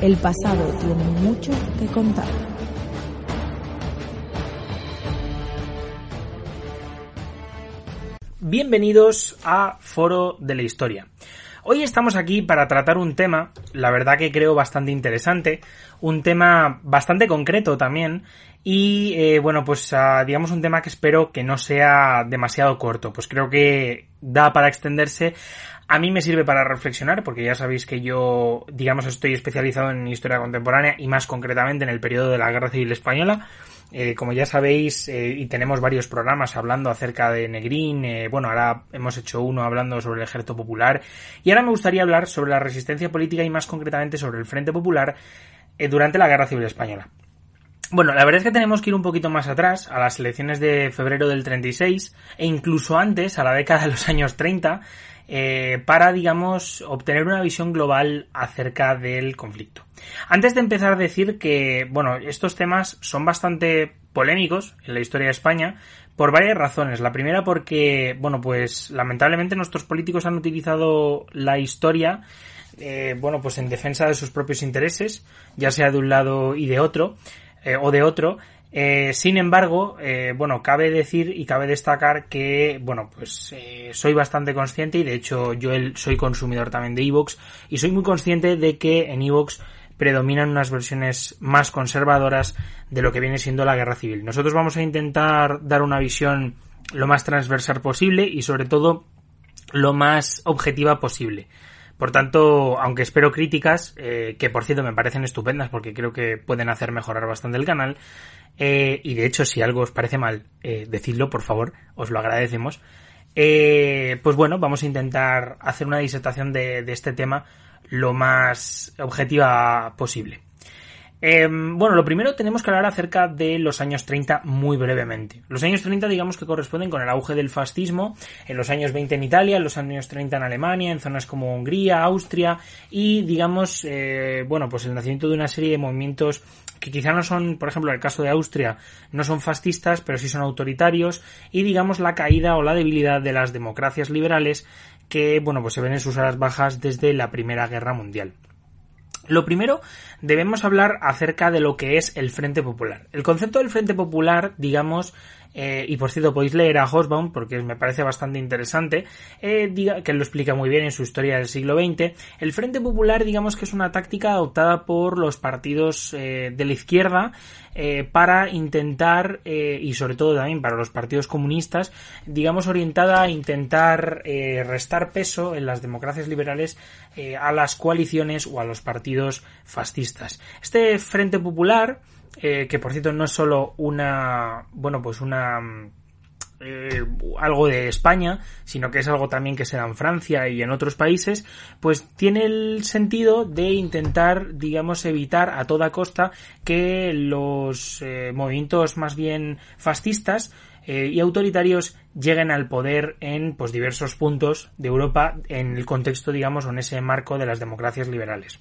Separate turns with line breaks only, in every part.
El pasado tiene mucho que contar.
Bienvenidos a Foro de la Historia. Hoy estamos aquí para tratar un tema, la verdad que creo bastante interesante, un tema bastante concreto también, y eh, bueno, pues uh, digamos un tema que espero que no sea demasiado corto, pues creo que da para extenderse. A mí me sirve para reflexionar, porque ya sabéis que yo, digamos, estoy especializado en historia contemporánea y más concretamente en el periodo de la Guerra Civil Española. Eh, como ya sabéis, eh, y tenemos varios programas hablando acerca de Negrín, eh, bueno, ahora hemos hecho uno hablando sobre el ejército popular, y ahora me gustaría hablar sobre la resistencia política y más concretamente sobre el Frente Popular durante la Guerra Civil Española. Bueno, la verdad es que tenemos que ir un poquito más atrás, a las elecciones de febrero del 36, e incluso antes, a la década de los años 30, eh, para, digamos, obtener una visión global acerca del conflicto. Antes de empezar a decir que, bueno, estos temas son bastante polémicos en la historia de España por varias razones. La primera porque, bueno, pues lamentablemente nuestros políticos han utilizado la historia eh, bueno, pues en defensa de sus propios intereses, ya sea de un lado y de otro, eh, o de otro, eh, sin embargo, eh, bueno, cabe decir y cabe destacar que, bueno, pues soy bastante consciente y de hecho yo soy consumidor también de Evox y soy muy consciente de que en Evox predominan unas versiones más conservadoras de lo que viene siendo la guerra civil. Nosotros vamos a intentar dar una visión lo más transversal posible y sobre todo lo más objetiva posible. Por tanto, aunque espero críticas, eh, que por cierto me parecen estupendas porque creo que pueden hacer mejorar bastante el canal, eh, y de hecho si algo os parece mal, eh, decidlo por favor, os lo agradecemos, eh, pues bueno, vamos a intentar hacer una disertación de, de este tema lo más objetiva posible. Eh, bueno, lo primero tenemos que hablar acerca de los años 30 muy brevemente. Los años 30 digamos que corresponden con el auge del fascismo en los años 20 en Italia, en los años 30 en Alemania, en zonas como Hungría, Austria y digamos, eh, bueno, pues el nacimiento de una serie de movimientos que quizá no son, por ejemplo, en el caso de Austria, no son fascistas, pero sí son autoritarios y digamos la caída o la debilidad de las democracias liberales que, bueno, pues se ven en sus horas bajas desde la Primera Guerra Mundial. Lo primero, debemos hablar acerca de lo que es el Frente Popular. El concepto del Frente Popular, digamos, eh, y por cierto podéis leer a Hosbaum porque me parece bastante interesante, eh, diga, que lo explica muy bien en su historia del siglo XX. El Frente Popular, digamos que es una táctica adoptada por los partidos eh, de la izquierda eh, para intentar, eh, y sobre todo también para los partidos comunistas, digamos orientada a intentar eh, restar peso en las democracias liberales a las coaliciones o a los partidos fascistas. Este Frente Popular, que por cierto no es solo una, bueno, pues una eh, algo de España, sino que es algo también que se da en Francia y en otros países, pues tiene el sentido de intentar, digamos, evitar a toda costa que los eh, movimientos más bien fascistas eh, y autoritarios lleguen al poder en pues diversos puntos de Europa en el contexto, digamos, o en ese marco de las democracias liberales.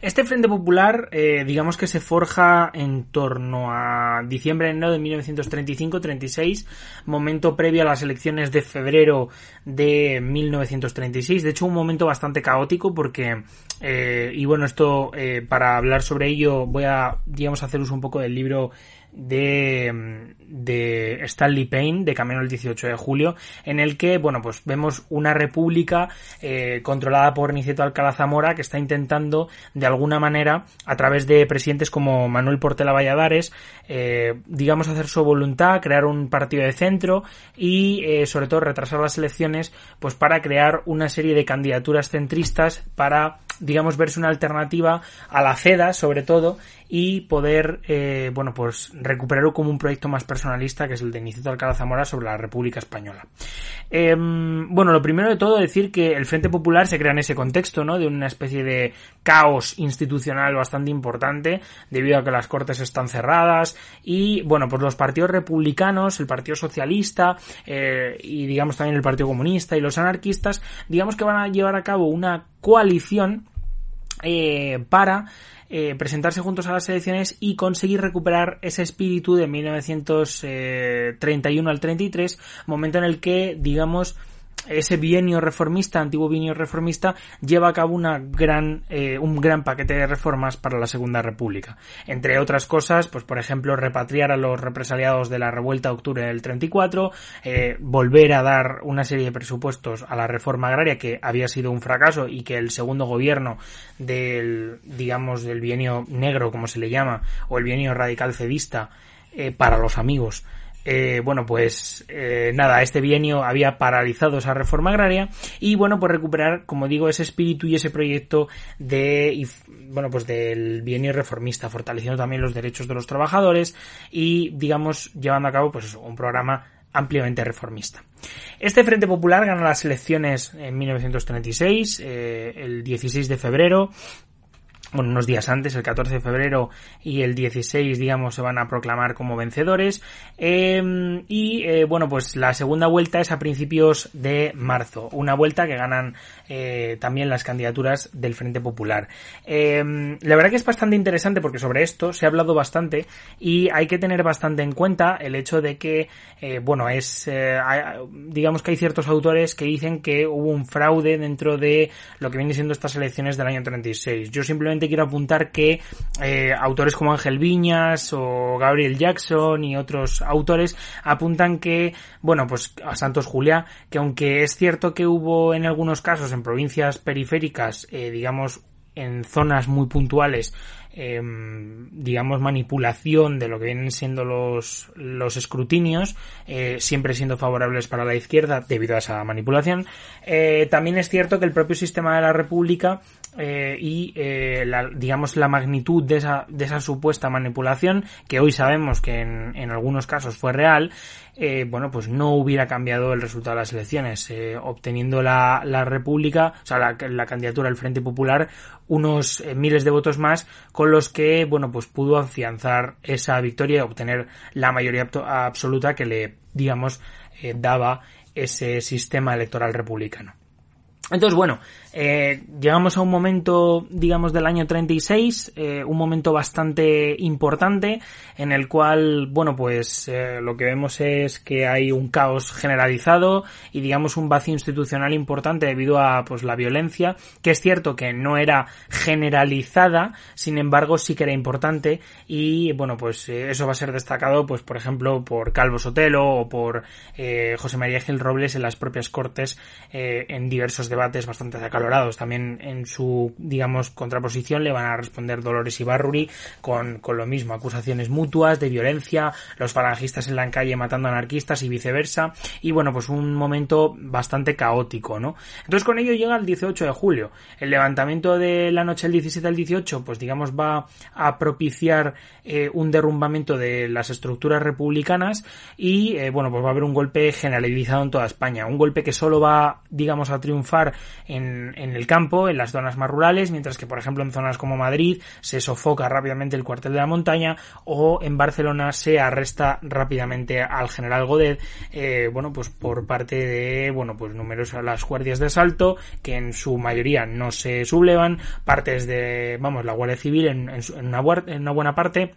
Este Frente Popular, eh, digamos que se forja en torno a diciembre enero de 1935-36, momento previo a las elecciones de febrero de 1936. De hecho, un momento bastante caótico porque, eh, y bueno, esto eh, para hablar sobre ello voy a, digamos, hacer uso un poco del libro de, de Stanley Payne, de Camino el 18 de julio, en el que, bueno, pues vemos una república eh, controlada por Niceto Alcalá Zamora que está intentando, de alguna manera, a través de presidentes como Manuel Portela Valladares, eh, digamos, hacer su voluntad, crear un partido de centro y, eh, sobre todo, retrasar las elecciones, pues para crear una serie de candidaturas centristas para digamos, verse una alternativa a la CEDA, sobre todo, y poder, bueno, pues recuperarlo como un proyecto más personalista, que es el de Niceto Alcalá Zamora sobre la República Española. Em, bueno, lo primero de todo decir que el Frente Popular se crea en ese contexto, ¿no? De una especie de caos institucional bastante importante, debido a que las cortes están cerradas, y, bueno, pues los partidos republicanos, el Partido Socialista, eh, y digamos también el Partido Comunista y los anarquistas, digamos que van a llevar a cabo una coalición eh, para eh, presentarse juntos a las elecciones y conseguir recuperar ese espíritu de 1931 al 33, momento en el que, digamos, ese bienio reformista, antiguo bienio reformista, lleva a cabo una gran, eh, un gran paquete de reformas para la Segunda República. Entre otras cosas, pues por ejemplo, repatriar a los represaliados de la revuelta de octubre del 34, eh, volver a dar una serie de presupuestos a la reforma agraria que había sido un fracaso y que el segundo gobierno del, digamos, del bienio negro, como se le llama, o el bienio radical cedista, eh, para los amigos, eh, bueno, pues eh, nada, este bienio había paralizado esa reforma agraria y bueno, pues recuperar, como digo, ese espíritu y ese proyecto de, bueno, pues del bienio reformista, fortaleciendo también los derechos de los trabajadores y, digamos, llevando a cabo, pues un programa ampliamente reformista. Este Frente Popular gana las elecciones en 1936, eh, el 16 de febrero, bueno, unos días antes, el 14 de febrero y el 16, digamos, se van a proclamar como vencedores. Em, y eh, bueno, pues la segunda vuelta es a principios de marzo. Una vuelta que ganan eh, también las candidaturas del Frente Popular. Em, la verdad que es bastante interesante porque sobre esto se ha hablado bastante y hay que tener bastante en cuenta el hecho de que, eh, bueno, es, digamos que hay ciertos autores que dicen que hubo un fraude dentro de lo que viene siendo estas elecciones del año 36. Yo simplemente quiero apuntar que eh, autores como Ángel Viñas o Gabriel Jackson y otros autores apuntan que, bueno, pues a Santos Julia, que aunque es cierto que hubo en algunos casos en provincias periféricas, eh, digamos, en zonas muy puntuales, em, digamos, manipulación de lo que vienen siendo los, los escrutinios, eh, siempre siendo favorables para la izquierda debido a esa manipulación. también es cierto que el propio sistema de la República eh, y eh, la, digamos la magnitud de esa, de esa supuesta manipulación que hoy sabemos que en, en algunos casos fue real eh, bueno pues no hubiera cambiado el resultado de las elecciones eh, obteniendo la, la república o sea la, la candidatura del Frente Popular unos miles de votos más con los que bueno pues pudo afianzar esa victoria y obtener la mayoría absoluta que le digamos daba ese sistema electoral republicano. Entonces, bueno, eh, llegamos a un momento, digamos, del año 36, eh, un momento bastante importante en el cual, bueno, pues eh, lo que vemos es que hay un caos generalizado y, digamos, un vacío institucional importante debido a, pues, la violencia, que es cierto que no era generalizada, sin embargo, sí que era importante y, bueno, pues eso va a ser destacado, pues, por ejemplo, por Calvo Sotelo o por José María Gil Robles en las propias cortes en diversos debates bastante acalorados también en su, digamos, contraposición le van a responder Dolores y Barruri con, con lo mismo, acusaciones mutuas de violencia, los falangistas en la calle matando anarquistas y viceversa. Y bueno, pues un momento bastante caótico, ¿no? Entonces con ello llega el 18 de julio. El levantamiento de la noche del 17 al 18, pues digamos va a propiciar eh, un derrumbamiento de las estructuras republicanas y eh, bueno, pues va a haber un golpe generalizado en toda España. Un golpe que solo va, digamos, a triunfar en, en el campo, en las zonas más rurales, mientras que, por ejemplo, en zonas como Madrid se sofoca rápidamente el cuartel de la montaña o en Barcelona se arresta rápidamente al general Godet, eh, bueno, pues por parte de, bueno, pues numerosas las guardias de asalto, que en su mayoría no se sublevan, partes de, vamos, la Guardia Civil en, una, en una buena parte,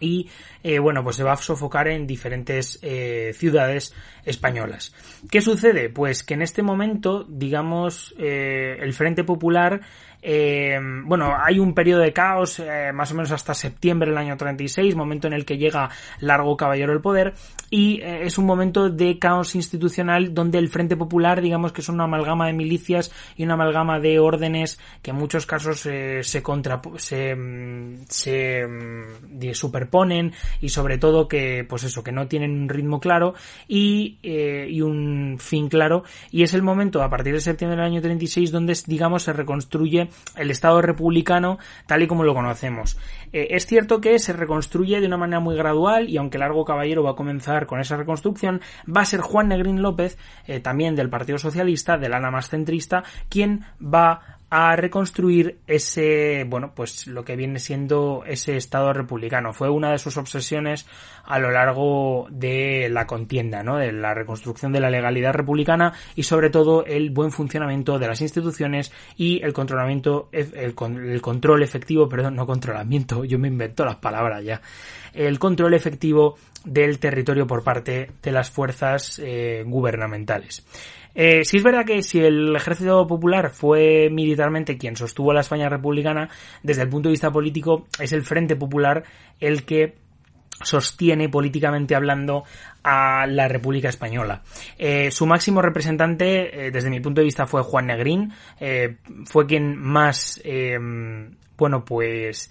y eh, bueno pues se va a sofocar en diferentes eh, ciudades españolas. Qué sucede pues que en este momento digamos eh, el Frente Popular eh, bueno, hay un periodo de caos, eh, más o menos hasta septiembre del año 36, momento en el que llega Largo Caballero al poder, y eh, es un momento de caos institucional donde el Frente Popular, digamos que es una amalgama de milicias y una amalgama de órdenes que en muchos casos se contra, se, mm, se mm, superponen y sobre todo que, pues eso, que no tienen un ritmo claro y, eh, y un fin claro. Y es el momento, a partir de septiembre del año 36, donde, digamos, se reconstruye el Estado republicano tal y como lo conocemos. Eh, es cierto que se reconstruye de una manera muy gradual y aunque Largo Caballero va a comenzar con esa reconstrucción, va a ser Juan Negrín López, eh, también del Partido Socialista, del ala más centrista, quien va a reconstruir ese, bueno, pues lo que viene siendo ese Estado republicano. Fue una de sus obsesiones a lo largo de la contienda, ¿no? De la reconstrucción de la legalidad republicana y sobre todo el buen funcionamiento de las instituciones y el controlamiento, el, el control efectivo, perdón, no controlamiento, yo me invento las palabras ya, el control efectivo del territorio por parte de las fuerzas eh, gubernamentales. Eh, sí es verdad que si el ejército popular fue militarmente quien sostuvo la España republicana, desde el punto de vista político es el Frente Popular el que sostiene políticamente hablando a la República Española. Eh, su máximo representante, eh, desde mi punto de vista, fue Juan Negrín, eh, fue quien más, bueno, pues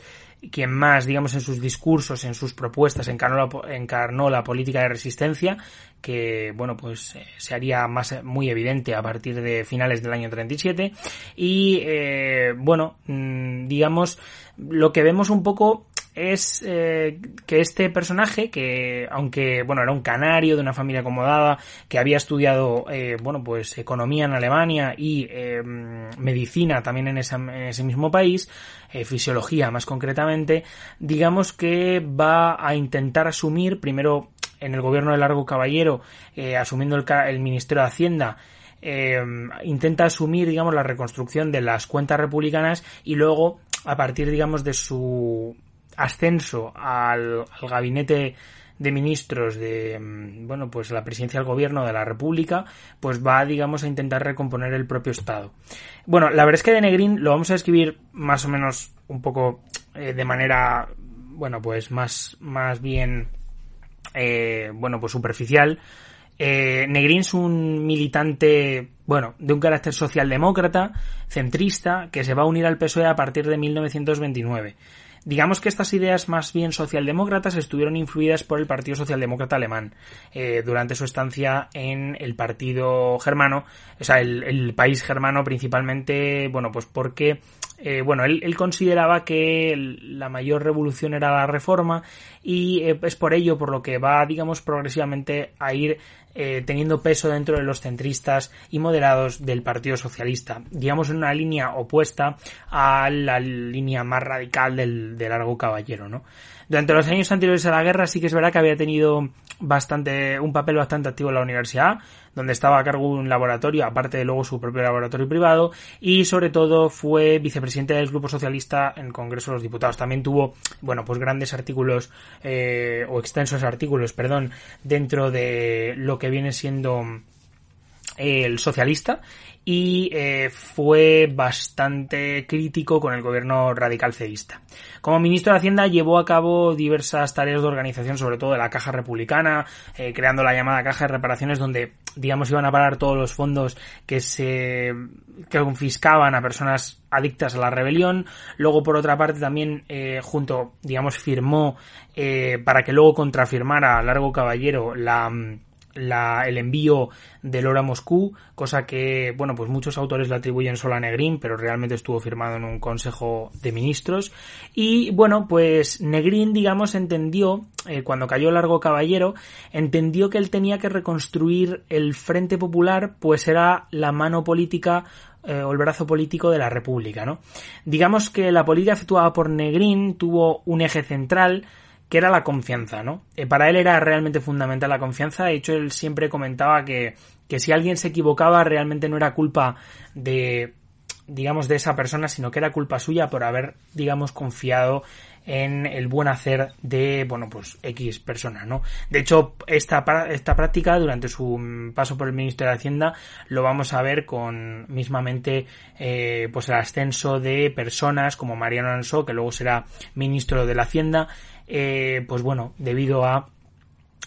quien más, digamos, en sus discursos, en sus propuestas, encarnó la, política de resistencia, que, bueno, pues eh, se haría más muy evidente a partir de finales del año 37. Y, eh, bueno, mmm, digamos, lo que vemos un poco es eh, que este personaje, que aunque bueno era un canario de una familia acomodada, que había estudiado eh, bueno pues economía en Alemania y eh, medicina también en, en, ese mismo país, eh, fisiología más concretamente, digamos que va a intentar asumir primero en el gobierno de Largo Caballero, eh, asumiendo el, el Ministerio de Hacienda, eh, intenta asumir, digamos, la reconstrucción de las cuentas republicanas y luego, a partir, digamos, de su ascenso al, gabinete de ministros de bueno pues la presidencia del gobierno de la república pues va digamos a intentar recomponer el propio estado bueno la verdad es que de Negrín lo vamos a escribir más o menos un poco eh, de manera bueno pues más más bien eh, bueno pues superficial eh, Negrín es un militante, bueno, de un carácter socialdemócrata, centrista, que se va a unir al PSOE a partir de 1929. Digamos que estas ideas más bien socialdemócratas estuvieron influidas por el Partido Socialdemócrata Alemán eh, durante su estancia en el partido germano, o sea, el, país germano principalmente, bueno, pues porque eh, bueno, él, él, consideraba que la mayor revolución era la reforma y eh, es por ello por lo que va, digamos, progresivamente a ir eh, teniendo peso dentro de los centristas y moderados del Partido Socialista, digamos en una línea opuesta a la línea más radical del, del largo caballero, ¿no? Durante los años anteriores a la guerra sí que es verdad que había tenido bastante, un papel bastante activo en la universidad, donde estaba a cargo un laboratorio, aparte de luego su propio laboratorio privado, y sobre todo fue vicepresidente del Grupo Socialista en el Congreso de los Diputados. También tuvo, bueno, pues grandes artículos, eh, o extensos artículos, perdón, dentro de lo que viene siendo el socialista y eh, fue bastante crítico con el gobierno radical cedista. Como ministro de Hacienda llevó a cabo diversas tareas de organización, sobre todo de la Caja Republicana, eh, creando la llamada Caja de Reparaciones, donde, digamos, iban a parar todos los fondos que se que confiscaban a personas adictas a la rebelión. Luego, por otra parte, también eh, junto, digamos, firmó eh, para que luego contrafirmara a Largo Caballero la la, el envío del oro a Moscú, cosa que, bueno, pues muchos autores la atribuyen solo a Negrín, pero realmente estuvo firmado en un consejo de ministros. Y bueno, pues Negrín, digamos, entendió, eh, cuando cayó Largo Caballero, entendió que él tenía que reconstruir el Frente Popular, pues era la mano política eh, o el brazo político de la República, ¿no? Digamos que la política efectuada por Negrín tuvo un eje central, que era la confianza, ¿no? Eh, para él era realmente fundamental la confianza, de hecho él siempre comentaba que, que si alguien se equivocaba realmente no era culpa de, digamos, de esa persona, sino que era culpa suya por haber, digamos, confiado en el buen hacer de, bueno, pues X personas, ¿no? De hecho, esta, esta práctica durante su paso por el Ministerio de Hacienda lo vamos a ver con mismamente, eh, pues el ascenso de personas como Mariano Alonso, que luego será ministro de la Hacienda, eh, pues bueno, debido a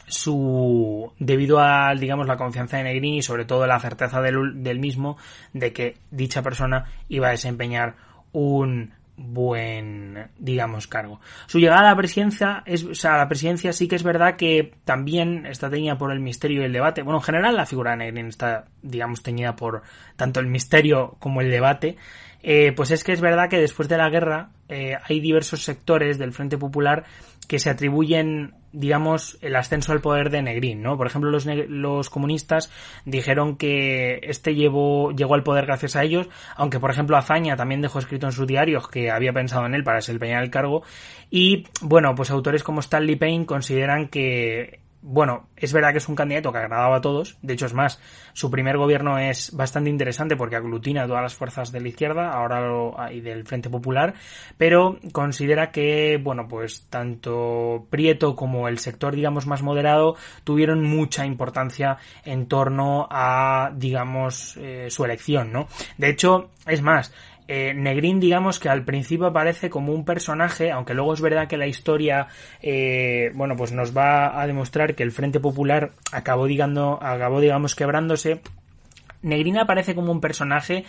su debido a digamos la confianza de Negrini y sobre todo la certeza del, del mismo de que dicha persona iba a desempeñar un buen, digamos, cargo. Su llegada a la presidencia, es, o sea, a la presidencia sí que es verdad que también está teñida por el misterio y el debate. Bueno, en general la figura de Negrín está, digamos, teñida por tanto el misterio como el debate. Eh, pues es que es verdad que después de la guerra eh, hay diversos sectores del Frente Popular que se atribuyen, digamos, el ascenso al poder de Negrín, ¿no? Por ejemplo, los, los comunistas dijeron que este llevó, llegó al poder gracias a ellos, aunque, por ejemplo, Azaña también dejó escrito en sus diarios que había pensado en él para desempeñar el cargo. Y, bueno, pues autores como Stanley Payne consideran que bueno, es verdad que es un candidato que agradaba a todos, de hecho es más, su primer gobierno es bastante interesante porque aglutina todas las fuerzas de la izquierda, ahora lo, y del Frente Popular, pero considera que, bueno, pues tanto Prieto como el sector, digamos, más moderado tuvieron mucha importancia en torno a, digamos, eh, su elección, ¿no? De hecho, es más, eh, Negrín, digamos que al principio aparece como un personaje, aunque luego es verdad que la historia, eh, bueno, pues nos va a demostrar que el Frente Popular acabó, digando, acabó digamos, quebrándose. Negrín aparece como un personaje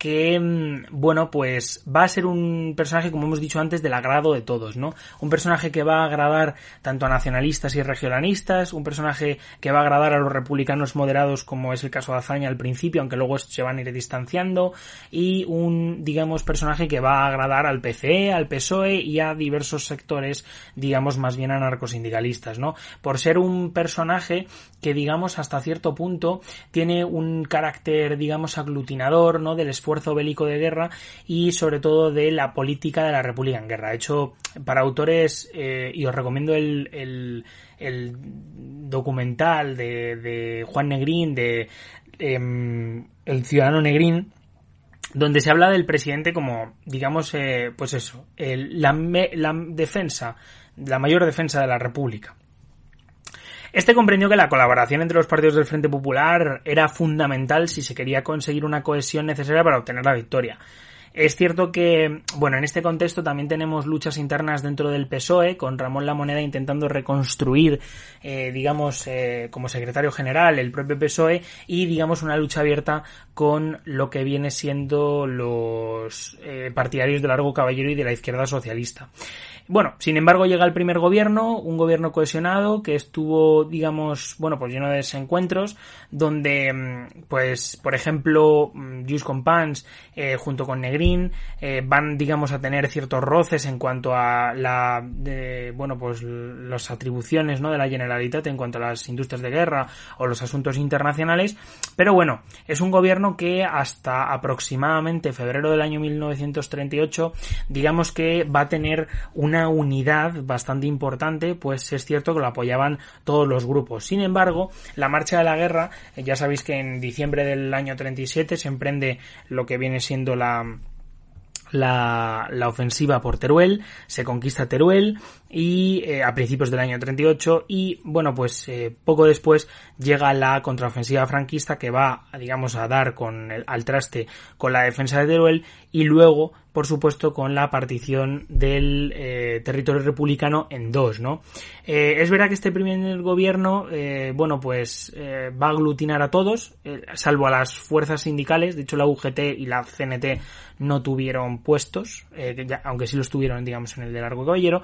que, mm, bueno, pues va a ser un personaje, como hemos dicho antes, del agrado de todos, ¿no? Un personaje que va a agradar tanto a nacionalistas y regionalistas, un personaje que va a agradar a los republicanos moderados, como es el caso de Azaña al principio, aunque luego se van a ir distanciando, y un, digamos, personaje que va a agradar al PCE, al PSOE y a diversos sectores, digamos, más bien anarcosindicalistas, ¿no? Por ser un personaje que, digamos, hasta cierto punto tiene un carácter, digamos, aglutinador, ¿no? Del esfuerzo bélico de guerra y sobre todo de la política de la República en guerra. De hecho, para autores, eh, y os recomiendo el, el, documental de, Juan Negrín, de eh, El Ciudadano Negrín, donde se habla del presidente como, digamos, eh, pues eso, la, la defensa, la mayor defensa de la República. Este comprendió que la colaboración entre los partidos del Frente Popular era fundamental si se quería conseguir una cohesión necesaria para obtener la victoria. Es cierto que, bueno, en este contexto también tenemos luchas internas dentro del PSOE, con Ramón La Moneda intentando reconstruir, eh, digamos, eh, como secretario general el propio PSOE y, digamos, una lucha abierta con lo que viene siendo los eh, partidarios de Largo Caballero y de la izquierda socialista. Bueno, sin embargo llega el primer gobierno, un gobierno cohesionado que estuvo, digamos, bueno, pues lleno de desencuentros, donde, mm, pues, por ejemplo, mm, Just Compans eh, junto con Negrín eh, van, digamos, a tener ciertos roces en cuanto a la, bueno, pues las atribuciones, ¿no? De la Generalitat en cuanto a las industrias de guerra o los asuntos internacionales, pero bueno, es un gobierno que hasta aproximadamente febrero del año 1938, digamos que va a tener una unidad bastante importante, pues es cierto que lo apoyaban todos los grupos. Sin embargo, la marcha de la guerra, eh, ya sabéis que en diciembre del año 37 se emprende lo que viene siendo la la, la, ofensiva por Teruel, se conquista Teruel y eh, a principios del año 38 y bueno pues eh, poco después llega la contraofensiva franquista que va digamos a dar con el, al traste con la defensa de Teruel y luego por supuesto con la partición del eh, territorio republicano en dos no es verdad que este primer gobierno bueno pues va a aglutinar a todos salvo a las fuerzas sindicales. De hecho la UGT y la CNT no tuvieron puestos aunque sí los tuvieron digamos en el de Largo Caballero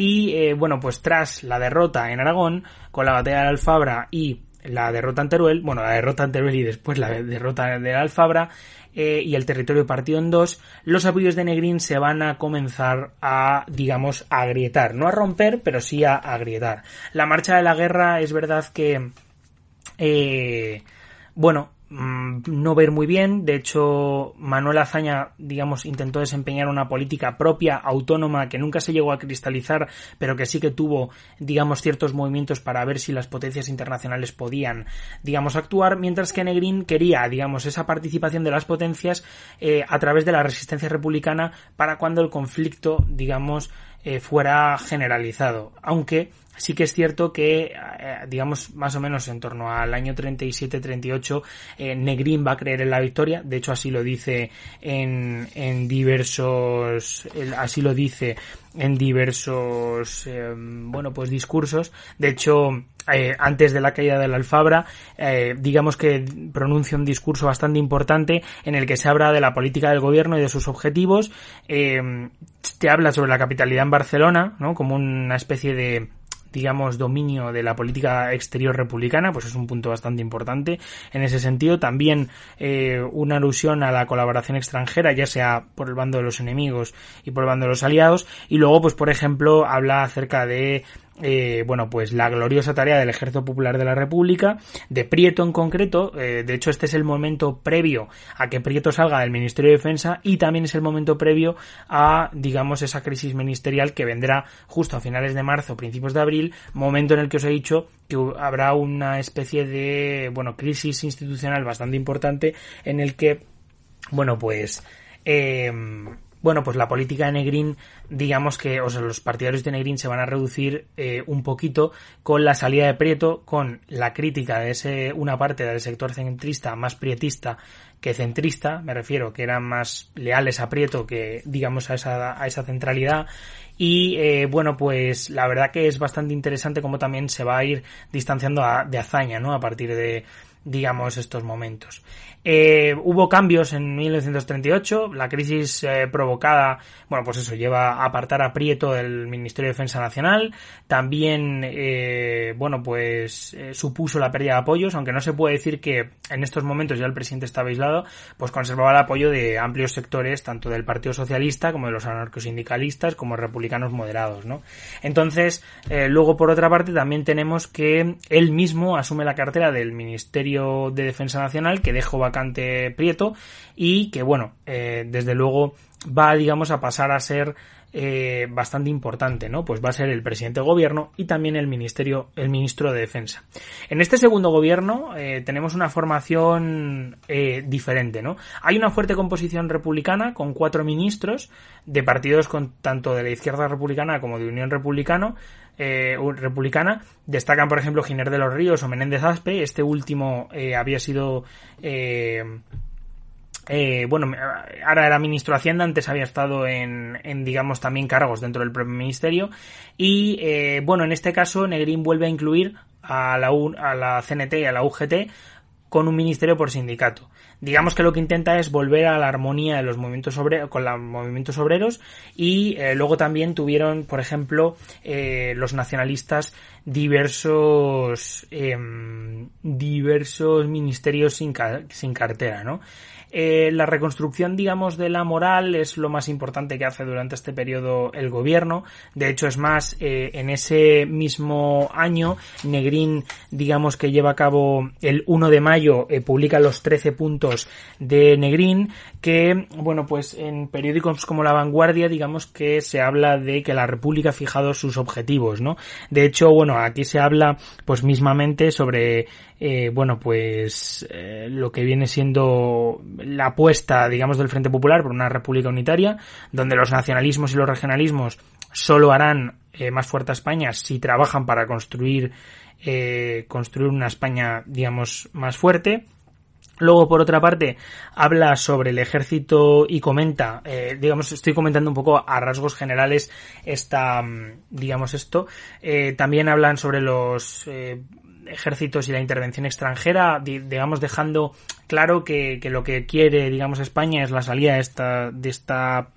y eh, bueno, pues tras la derrota en Aragón, con la batalla de Alfabra y la derrota en Teruel, bueno, la derrota en Teruel y después la derrota de Alfabra eh, y el territorio partido en dos, los apoyos de Negrín se van a comenzar a, digamos, a agrietar. No a romper, pero sí a agrietar. La marcha de la guerra es verdad que, eh, bueno, Mm, no ver muy bien. De hecho, Manuel Azaña, digamos, intentó desempeñar una política propia, autónoma, que nunca se llegó a cristalizar, pero que sí que tuvo, digamos, ciertos movimientos para ver si las potencias internacionales podían, digamos, actuar, mientras que Negrín quería, digamos, esa participación de las potencias eh, a través de la resistencia republicana para cuando el conflicto, digamos, eh, fuera generalizado. Aunque sí que es cierto que, eh, digamos, más o menos en torno al año 37-38, eh, Negrín va a creer en la victoria. De hecho, así lo dice en, en diversos, así lo dice en diversos, bueno, pues discursos. De hecho, eh, antes de la caída de la Alfabra, eh, digamos que pronuncia un discurso bastante importante en el que se habla de la política del gobierno y de sus objetivos. Eh, te habla sobre la capitalidad en Barcelona, ¿no? Como una especie de digamos, dominio de la política exterior republicana, pues es un punto bastante importante en ese sentido. También eh, una alusión a la colaboración extranjera, ya sea por el bando de los enemigos y por el bando de los aliados. Y luego, pues por ejemplo, habla acerca de eh, bueno, pues la gloriosa tarea del Ejército Popular de la República, de Prieto en concreto, eh, de hecho este es el momento previo a que Prieto salga del Ministerio de Defensa y también es el momento previo a, digamos, esa crisis ministerial que vendrá justo a finales de marzo, principios de abril, momento en el que os he dicho que habrá una especie de, bueno, crisis institucional bastante importante en el que, bueno, pues, eh, bueno, pues la política de Negrín, digamos que, o sea, los partidarios de Negrín se van a reducir eh, un poquito con la salida de Prieto, con la crítica de ese, una parte del sector centrista más prietista que centrista, me refiero, que eran más leales a Prieto que, digamos, a esa, a esa centralidad. Y eh, bueno, pues la verdad que es bastante interesante como también se va a ir distanciando de hazaña, ¿no? A partir de, digamos, estos momentos. Eh, hubo cambios en 1938, la crisis eh, provocada, bueno, pues eso, lleva a apartar a Prieto del Ministerio de Defensa Nacional, también, eh, bueno, pues supuso la pérdida de apoyos, aunque no se puede decir que en estos momentos ya el presidente estaba aislado, pues conservaba el apoyo de amplios sectores, tanto del Partido Socialista como de los anarcosindicalistas, como republicanos moderados, ¿no? Entonces, luego por otra parte también tenemos que él mismo asume la cartera del Ministerio de Defensa Nacional, que dejó vacante Prieto, y que bueno, eh, desde luego va, digamos, a pasar a ser eh, bastante importante, ¿no? Pues va a ser el presidente de gobierno y también el ministerio, el ministro de defensa. En este segundo gobierno eh, tenemos una formación diferente, ¿no? Hay una fuerte composición republicana con cuatro ministros de partidos con tanto de la izquierda republicana como de Unión Republicano, eh, republicana. Destacan, por ejemplo, Giner de los Ríos o Menéndez Aspe. Este último eh, había sido eh, eh, bueno, ahora era ministro de Hacienda, antes había estado en, digamos, también cargos dentro del propio ministerio. Y, eh, bueno, en este caso, Negrín vuelve a incluir a la, a la CNT y a la UGT con un ministerio por sindicato. Digamos que lo que intenta es volver a la armonía de los movimientos sobre, con los movimientos obreros y eh, luego también tuvieron, por ejemplo, eh, los nacionalistas diversos eh, diversos ministerios sin, sin cartera, ¿no? Eh, la reconstrucción, digamos, de la moral es lo más importante que hace durante este periodo el gobierno. De hecho, es más, eh, en ese mismo año, Negrín, digamos que lleva a cabo el 1 de mayo, eh, publica los 13 puntos de Negrín, que, bueno, pues en periódicos como La Vanguardia, digamos que se habla de que la República ha fijado sus objetivos, ¿no? De hecho, bueno, aquí se habla, pues mismamente sobre eh, bueno, pues eh, lo que viene siendo la apuesta, digamos, del Frente Popular por una república unitaria, donde los nacionalismos y los regionalismos solo harán eh, más fuerte a España si trabajan para construir, eh, construir una España, digamos, más fuerte. Luego, por otra parte, habla sobre el ejército y comenta, digamos, estoy comentando un poco a rasgos generales esta, digamos, esto. Eh, también hablan sobre los eh, ejércitos y la intervención extranjera, digamos dejando claro que, que, lo que quiere, digamos, España es la salida de esta, de esta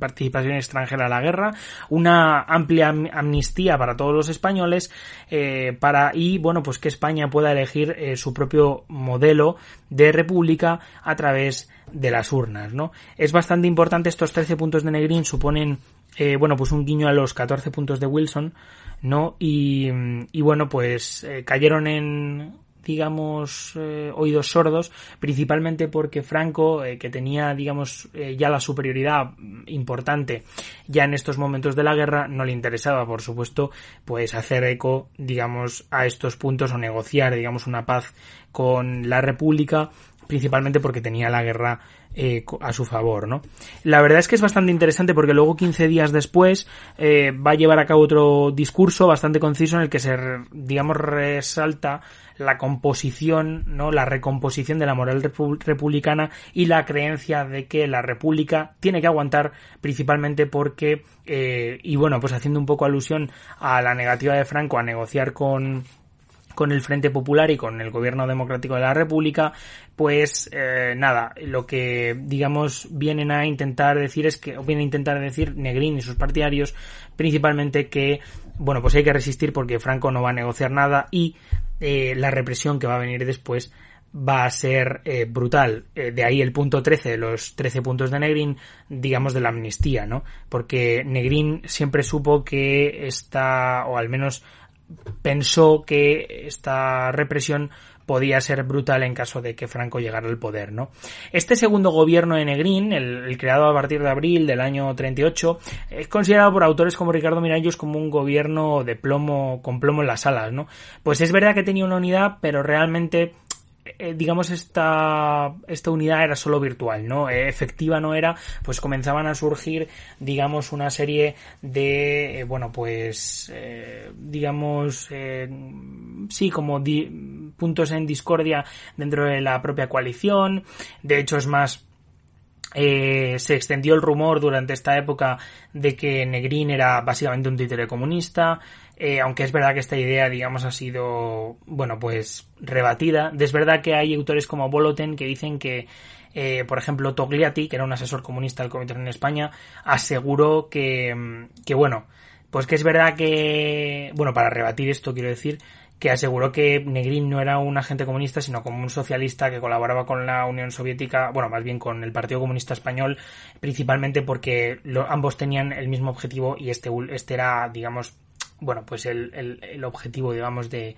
participación extranjera a la guerra, una amplia amnistía para todos los españoles, eh, para, y bueno, pues que España pueda elegir eh, su propio modelo de república a través de las urnas, ¿no? Es bastante importante estos 13 puntos de Negrín suponen, eh, bueno, pues un guiño a los 14 puntos de Wilson, ¿no? Y, y bueno, pues eh, cayeron en, digamos, eh, oídos sordos, principalmente porque Franco, eh, que tenía, digamos, eh, ya la superioridad importante ya en estos momentos de la guerra, no le interesaba, por supuesto, pues hacer eco, digamos, a estos puntos o negociar, digamos, una paz con la República, principalmente porque tenía la guerra eh, a su favor, ¿no? La verdad es que es bastante interesante porque luego 15 días después eh, va a llevar a cabo otro discurso bastante conciso en el que se, digamos, resalta la composición, ¿no? La recomposición de la moral republicana y la creencia de que la república tiene que aguantar principalmente porque, eh, y bueno, pues haciendo un poco alusión a la negativa de Franco a negociar con con el Frente Popular y con el Gobierno Democrático de la República, pues eh, nada, lo que digamos vienen a intentar decir es que, o vienen a intentar decir Negrín y sus partidarios, principalmente que, bueno, pues hay que resistir porque Franco no va a negociar nada y eh, la represión que va a venir después va a ser eh, brutal. Eh, de ahí el punto 13, los 13 puntos de Negrín, digamos de la amnistía, ¿no? Porque Negrín siempre supo que esta, o al menos pensó que esta represión podía ser brutal en caso de que Franco llegara al poder, ¿no? Este segundo gobierno de Negrín, el, creado a partir de abril del año 38, es considerado por autores como Ricardo Miralles como un gobierno de plomo, con plomo en las alas, ¿no? Pues es verdad que tenía una unidad, pero realmente digamos, esta, esta unidad era solo virtual, ¿no? Eh, efectiva no era, pues comenzaban a surgir, digamos, una serie de, eh, bueno, pues, digamos, sí, como puntos en discordia dentro de la propia coalición. De hecho, es más, se extendió el rumor durante esta época de que Negrín era básicamente un títere comunista. Eh, aunque es verdad que esta idea, digamos, ha sido, bueno, pues rebatida. Es verdad que hay autores como Boloten que dicen que, eh, por ejemplo, Togliatti, que era un asesor comunista del Comité en España, aseguró que, mm, que, bueno, pues que es verdad que, bueno, para rebatir esto quiero decir, que aseguró que Negrín no era un agente comunista, sino como un socialista que colaboraba con la Unión Soviética, bueno, más bien con el Partido Comunista Español, principalmente porque ambos tenían el mismo objetivo y este, este era, digamos, bueno, pues el, el, objetivo, digamos, de,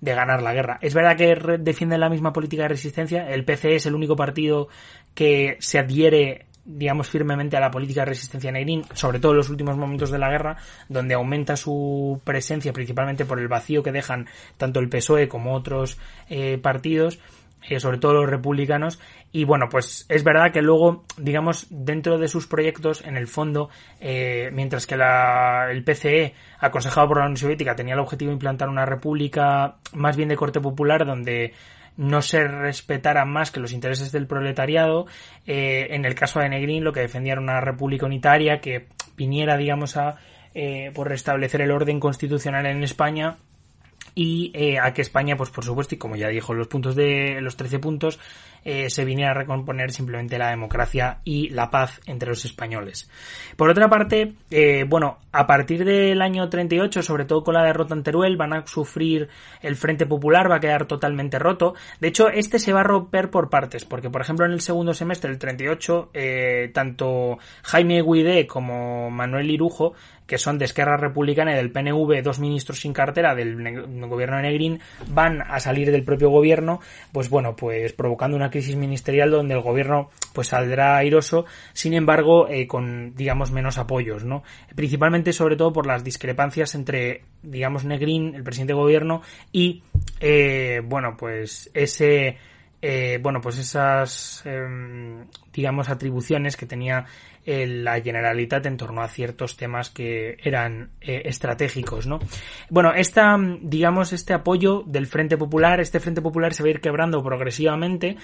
de ganar la guerra. Es verdad que defienden la misma política de resistencia. El PC es el único partido que se adhiere, digamos, firmemente a la política de resistencia negrín, sobre todo en los últimos momentos de la guerra, donde aumenta su presencia principalmente por el vacío que dejan tanto el PSOE como otros eh, partidos. Eh, sobre todo los republicanos, y bueno, pues es verdad que luego, digamos, dentro de sus proyectos, en el fondo, eh, mientras que la, el PCE, aconsejado por la Unión Soviética, tenía el objetivo de implantar una república más bien de corte popular, donde no se respetaran más que los intereses del proletariado. Eh, en el caso de Negrín, lo que defendía era una república unitaria que viniera, digamos, a eh, por restablecer el orden constitucional en España y eh, a que España, pues por supuesto, y como ya dijo los puntos de los 13 puntos, eh, se viniera a recomponer simplemente la democracia y la paz entre los españoles. Por otra parte, eh, bueno, a partir del año 38, sobre todo con la derrota en Teruel, van a sufrir el Frente Popular, va a quedar totalmente roto. De hecho, este se va a romper por partes, porque por ejemplo en el segundo semestre del 38, eh, tanto Jaime Guidé como Manuel Irujo que son de Esquerra Republicana y del PNV, dos ministros sin cartera del, gobierno de Negrín, van a salir del propio gobierno, pues bueno, pues provocando una crisis ministerial donde el gobierno pues saldrá airoso, sin embargo, eh, con digamos menos apoyos, ¿no? Principalmente sobre todo por las discrepancias entre, digamos, Negrín, el presidente de gobierno, y eh, bueno, pues ese eh, bueno, pues esas, em, digamos, atribuciones que tenía la Generalitat en torno a ciertos temas que eran eh, estratégicos, ¿no? Bueno, esta, digamos, este apoyo del Frente Popular, este Frente Popular se va a ir quebrando progresivamente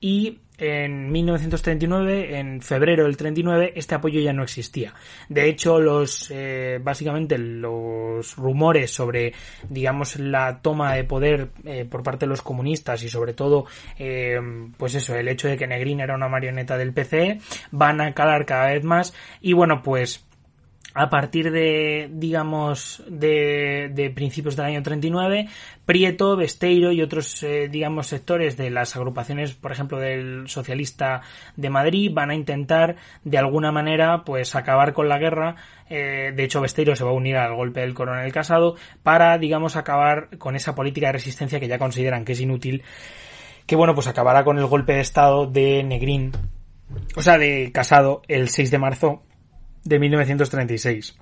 y en 1939, en febrero del 39, este apoyo ya no existía. De hecho, los eh, básicamente los rumores sobre, digamos, la toma de poder eh, por parte de los comunistas y sobre todo, eh, pues eso, el hecho de que Negrín era una marioneta del PCE, van a calar cada vez más y bueno, pues a partir de, digamos, de, de, principios del año 39, Prieto, Besteiro y otros, eh, digamos, sectores de las agrupaciones, por ejemplo, del socialista de Madrid, van a intentar, de alguna manera, pues acabar con la guerra. Eh, de hecho, Besteiro se va a unir al golpe del coronel Casado para, digamos, acabar con esa política de resistencia que ya consideran que es inútil. Que bueno, pues acabará con el golpe de estado de Negrín, o sea, de Casado, el 6 de marzo de 1936.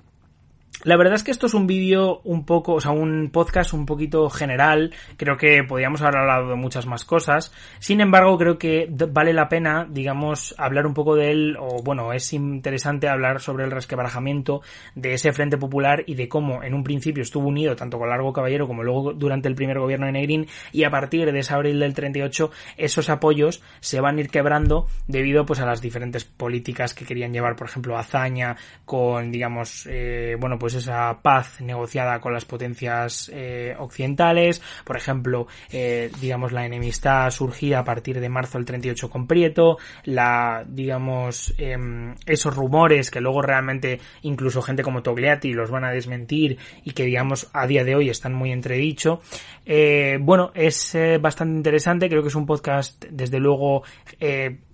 La verdad es que esto es un vídeo un poco, o sea, un podcast un poquito general. Creo que podríamos haber hablado de muchas más cosas. Sin embargo, creo que vale la pena, digamos, hablar un poco de él, o bueno, es interesante hablar sobre el resquebrajamiento de ese Frente Popular y de cómo en un principio estuvo unido tanto con Largo Caballero como luego durante el primer gobierno de Negrín y a partir de ese abril del 38 esos apoyos se van a ir quebrando debido pues a las diferentes políticas que querían llevar, por ejemplo, Azaña con, digamos, eh, bueno, pues pues esa paz negociada con las potencias eh, occidentales, por ejemplo, eh, digamos la enemistad surgida a partir de marzo del 38 con Prieto, la, digamos, em, esos rumores que luego realmente incluso gente como Togliatti los van a desmentir y que digamos a día de hoy están muy entredicho. Eh, bueno, es bastante interesante, creo que es un podcast desde luego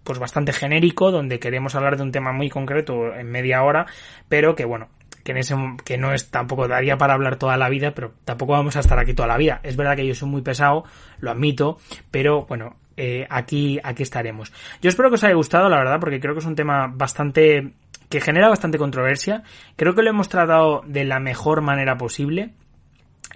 pues bastante genérico, donde queremos hablar de un tema muy concreto en media hora, pero que bueno, que en ese que no es tampoco daría para hablar toda la vida, pero tampoco vamos a estar aquí toda la vida. Es verdad que yo soy muy pesado, lo admito, pero bueno, eh, aquí aquí estaremos. Yo espero que os haya gustado, la verdad, porque creo que es un tema bastante que genera bastante controversia. Creo que lo hemos tratado de la mejor manera posible.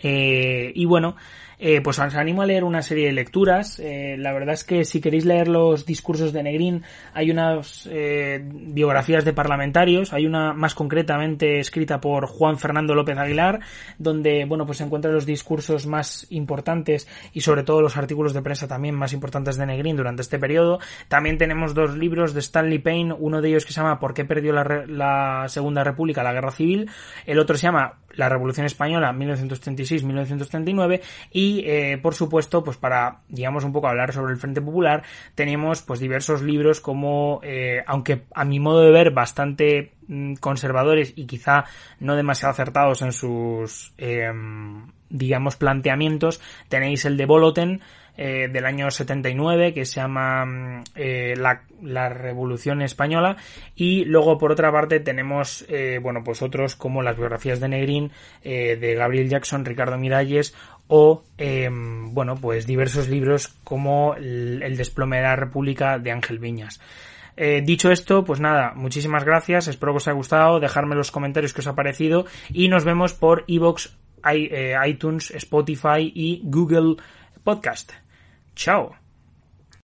Eh, y bueno, eh, pues os animo a leer una serie de lecturas. Eh, la verdad es que si queréis leer los discursos de Negrín, hay unas eh, biografías de parlamentarios, hay una más concretamente escrita por Juan Fernando López Aguilar, donde, bueno, pues se encuentran los discursos más importantes y sobre todo los artículos de prensa también más importantes de Negrín durante este periodo. También tenemos dos libros de Stanley Payne, uno de ellos que se llama ¿Por qué perdió la, la Segunda República, la Guerra Civil? El otro se llama la Revolución Española 1936-1939 y eh, por supuesto pues para digamos un poco hablar sobre el Frente Popular tenemos pues diversos libros como eh, aunque a mi modo de ver bastante mm, conservadores y quizá no demasiado acertados en sus eh, digamos planteamientos tenéis el de Boloten eh, del año 79 que se llama mm, eh, la, la, Revolución Española y luego por otra parte tenemos eh, bueno pues otros como las biografías de Negrín eh, de Gabriel Jackson, Ricardo Miralles o em, bueno pues diversos libros como el, el, desplome de la República de Ángel Viñas. Eh, dicho esto, pues nada, muchísimas gracias, espero que os haya gustado, dejarme los comentarios que os ha parecido y nos vemos por iVoox, iTunes, Spotify y Google Podcast. Ciao